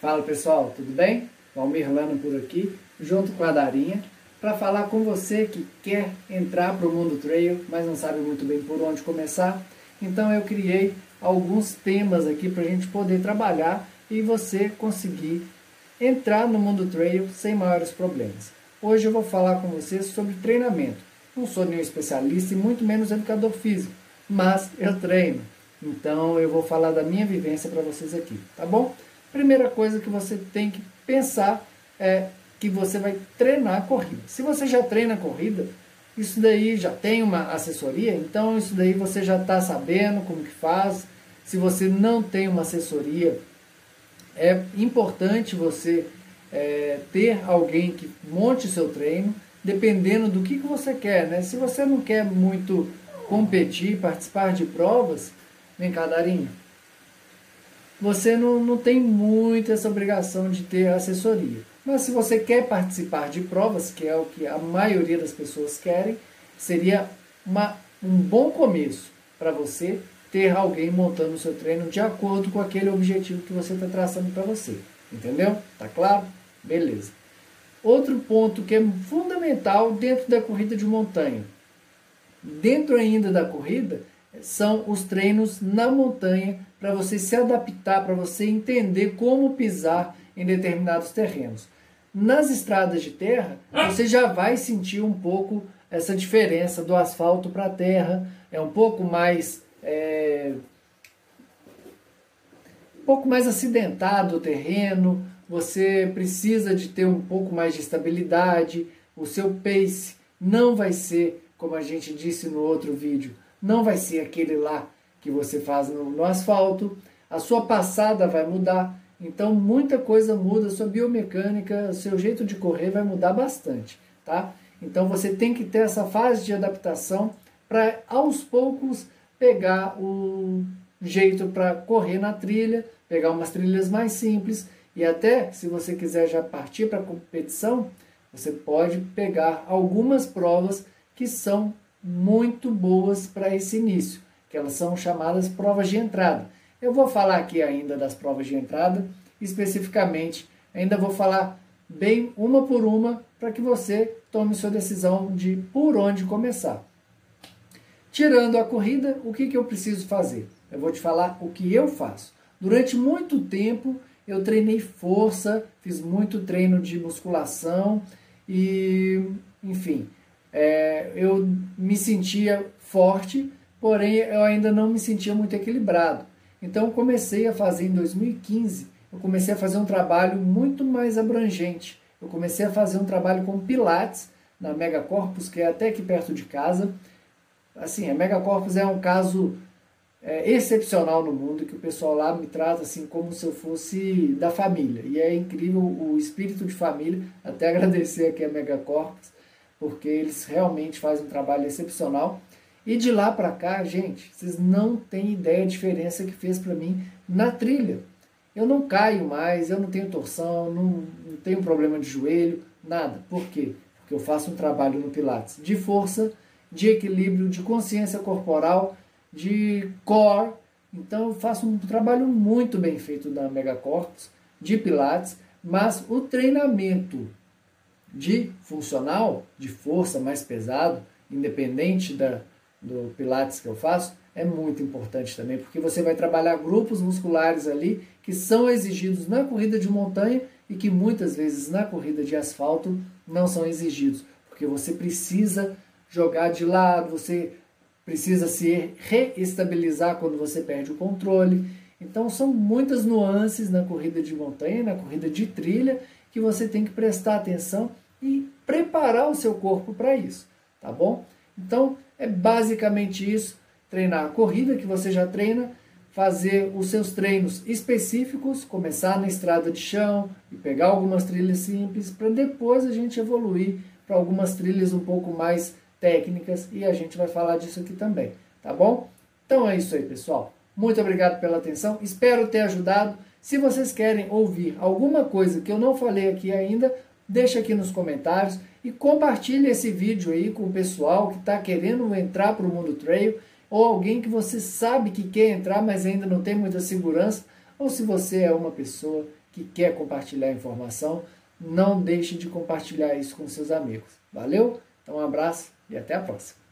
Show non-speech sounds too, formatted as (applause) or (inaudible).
Fala pessoal, tudo bem? Valmir Lano por aqui, junto com a Darinha, para falar com você que quer entrar para o mundo trail, mas não sabe muito bem por onde começar. Então eu criei alguns temas aqui para a gente poder trabalhar e você conseguir entrar no mundo trail sem maiores problemas. Hoje eu vou falar com você sobre treinamento. Não sou nenhum especialista e muito menos educador físico, mas eu treino. Então eu vou falar da minha vivência para vocês aqui, tá bom? Primeira coisa que você tem que pensar é que você vai treinar a corrida. Se você já treina a corrida, isso daí já tem uma assessoria, então isso daí você já está sabendo como que faz. Se você não tem uma assessoria, é importante você é, ter alguém que monte seu treino, dependendo do que, que você quer. Né? Se você não quer muito competir, participar de provas, vem cá, Darinho, você não, não tem muito essa obrigação de ter assessoria. Mas se você quer participar de provas, que é o que a maioria das pessoas querem, seria uma, um bom começo para você ter alguém montando o seu treino de acordo com aquele objetivo que você está traçando para você. Entendeu? Tá claro? Beleza. Outro ponto que é fundamental dentro da corrida de montanha. Dentro ainda da corrida, são os treinos na montanha para você se adaptar, para você entender como pisar em determinados terrenos. Nas estradas de terra, você já vai sentir um pouco essa diferença do asfalto para a terra, é um pouco mais é, um pouco mais acidentado o terreno, você precisa de ter um pouco mais de estabilidade, o seu pace não vai ser, como a gente disse no outro vídeo, não vai ser aquele lá que você faz no, no asfalto, a sua passada vai mudar, então muita coisa muda, sua biomecânica, seu jeito de correr vai mudar bastante, tá? Então você tem que ter essa fase de adaptação para aos poucos pegar o jeito para correr na trilha, pegar umas trilhas mais simples. E até se você quiser já partir para a competição, você pode pegar algumas provas que são muito boas para esse início, que elas são chamadas provas de entrada. Eu vou falar aqui ainda das provas de entrada, especificamente, ainda vou falar bem uma por uma para que você tome sua decisão de por onde começar. Tirando a corrida, o que, que eu preciso fazer? Eu vou te falar o que eu faço. Durante muito tempo eu treinei força, fiz muito treino de musculação e, enfim, é, eu me sentia forte, porém eu ainda não me sentia muito equilibrado. Então comecei a fazer em 2015, eu comecei a fazer um trabalho muito mais abrangente. Eu comecei a fazer um trabalho com pilates na Mega Corpus, que é até aqui perto de casa. Assim, a Mega Corpus é um caso é, excepcional no mundo, que o pessoal lá me trata assim como se eu fosse da família. E é incrível o espírito de família. Até (laughs) agradecer aqui a Mega Corpus, porque eles realmente fazem um trabalho excepcional. E de lá para cá, gente, vocês não têm ideia da diferença que fez para mim na trilha. Eu não caio mais, eu não tenho torção, não, não tenho problema de joelho, nada. Por quê? Porque eu faço um trabalho no Pilates de força, de equilíbrio, de consciência corporal, de core. Então eu faço um trabalho muito bem feito da Megacorpus, de Pilates, mas o treinamento de funcional, de força mais pesado, independente da, do Pilates que eu faço, é muito importante também, porque você vai trabalhar grupos musculares ali que são exigidos na corrida de montanha e que muitas vezes na corrida de asfalto não são exigidos, porque você precisa jogar de lado, você precisa se reestabilizar quando você perde o controle. Então são muitas nuances na corrida de montanha, na corrida de trilha, que você tem que prestar atenção e preparar o seu corpo para isso, tá bom? Então, é basicamente isso, treinar a corrida que você já treina, fazer os seus treinos específicos, começar na estrada de chão e pegar algumas trilhas simples, para depois a gente evoluir para algumas trilhas um pouco mais técnicas e a gente vai falar disso aqui também, tá bom? Então é isso aí, pessoal. Muito obrigado pela atenção, espero ter ajudado. Se vocês querem ouvir alguma coisa que eu não falei aqui ainda, deixa aqui nos comentários e compartilhe esse vídeo aí com o pessoal que está querendo entrar para o mundo trail ou alguém que você sabe que quer entrar, mas ainda não tem muita segurança, ou se você é uma pessoa que quer compartilhar informação, não deixe de compartilhar isso com seus amigos. Valeu? Então, um abraço e até a próxima.